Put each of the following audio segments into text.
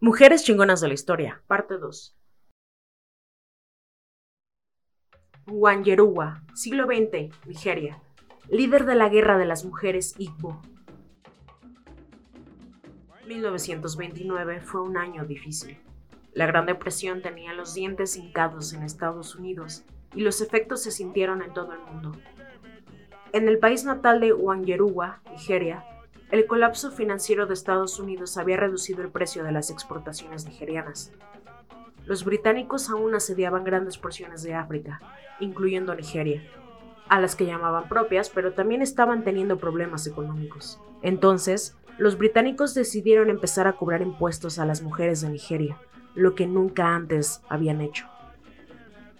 Mujeres chingonas de la historia, parte 2. Wanyeruwa, siglo XX, Nigeria. Líder de la guerra de las mujeres Igbo. 1929 fue un año difícil. La Gran Depresión tenía los dientes hincados en Estados Unidos y los efectos se sintieron en todo el mundo. En el país natal de Wanyeruwa, Nigeria, el colapso financiero de Estados Unidos había reducido el precio de las exportaciones nigerianas. Los británicos aún asediaban grandes porciones de África, incluyendo Nigeria, a las que llamaban propias, pero también estaban teniendo problemas económicos. Entonces, los británicos decidieron empezar a cobrar impuestos a las mujeres de Nigeria, lo que nunca antes habían hecho.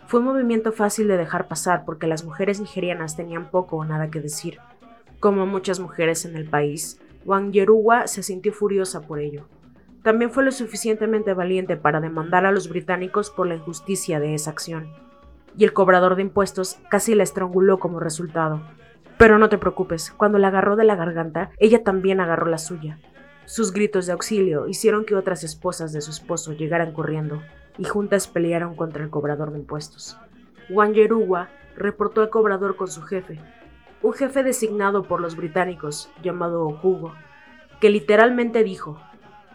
Fue un movimiento fácil de dejar pasar porque las mujeres nigerianas tenían poco o nada que decir, como muchas mujeres en el país, Wang Yeruwa se sintió furiosa por ello. También fue lo suficientemente valiente para demandar a los británicos por la injusticia de esa acción. Y el cobrador de impuestos casi la estranguló como resultado. Pero no te preocupes, cuando la agarró de la garganta, ella también agarró la suya. Sus gritos de auxilio hicieron que otras esposas de su esposo llegaran corriendo y juntas pelearon contra el cobrador de impuestos. Wang Yeruwa reportó al cobrador con su jefe, un jefe designado por los británicos, llamado Okugo, que literalmente dijo,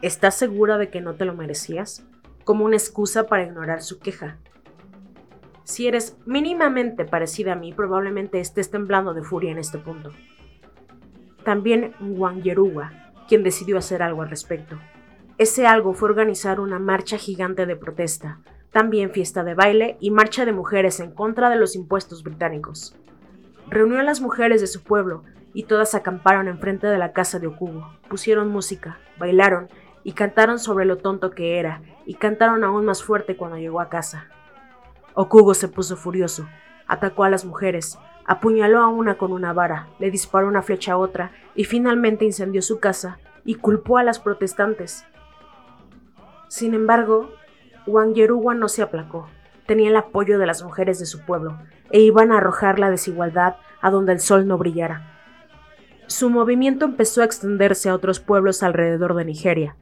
¿estás segura de que no te lo merecías? como una excusa para ignorar su queja. Si eres mínimamente parecida a mí, probablemente estés temblando de furia en este punto. También Wang Yeruwa, quien decidió hacer algo al respecto. Ese algo fue organizar una marcha gigante de protesta, también fiesta de baile y marcha de mujeres en contra de los impuestos británicos reunió a las mujeres de su pueblo y todas acamparon enfrente de la casa de Okubo. Pusieron música, bailaron y cantaron sobre lo tonto que era, y cantaron aún más fuerte cuando llegó a casa. Okubo se puso furioso, atacó a las mujeres, apuñaló a una con una vara, le disparó una flecha a otra y finalmente incendió su casa y culpó a las protestantes. Sin embargo, Wang Yeruwa no se aplacó tenía el apoyo de las mujeres de su pueblo e iban a arrojar la desigualdad a donde el sol no brillara. Su movimiento empezó a extenderse a otros pueblos alrededor de Nigeria.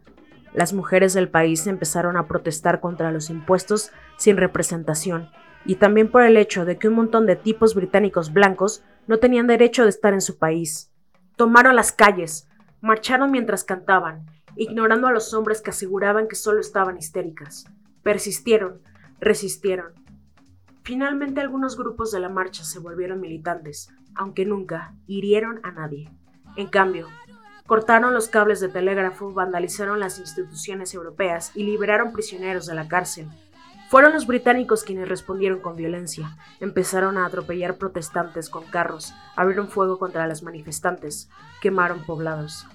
Las mujeres del país empezaron a protestar contra los impuestos sin representación y también por el hecho de que un montón de tipos británicos blancos no tenían derecho de estar en su país. Tomaron las calles, marcharon mientras cantaban, ignorando a los hombres que aseguraban que solo estaban histéricas. Persistieron, resistieron. Finalmente algunos grupos de la marcha se volvieron militantes, aunque nunca hirieron a nadie. En cambio, cortaron los cables de telégrafo, vandalizaron las instituciones europeas y liberaron prisioneros de la cárcel. Fueron los británicos quienes respondieron con violencia, empezaron a atropellar protestantes con carros, abrieron fuego contra las manifestantes, quemaron poblados.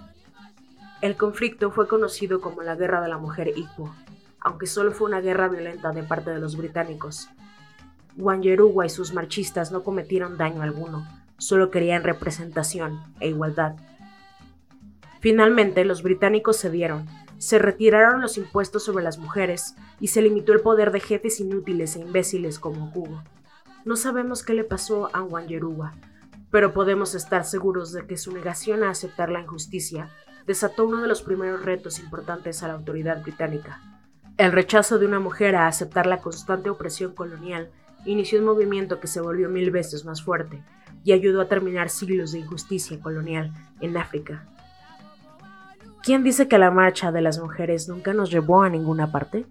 El conflicto fue conocido como la Guerra de la Mujer Igbo aunque solo fue una guerra violenta de parte de los británicos. Wanyeruwa y sus marchistas no cometieron daño alguno, solo querían representación e igualdad. Finalmente, los británicos cedieron, se retiraron los impuestos sobre las mujeres y se limitó el poder de jefes inútiles e imbéciles como Hugo. No sabemos qué le pasó a Wanyeruwa, pero podemos estar seguros de que su negación a aceptar la injusticia desató uno de los primeros retos importantes a la autoridad británica, el rechazo de una mujer a aceptar la constante opresión colonial inició un movimiento que se volvió mil veces más fuerte y ayudó a terminar siglos de injusticia colonial en África. ¿Quién dice que la marcha de las mujeres nunca nos llevó a ninguna parte?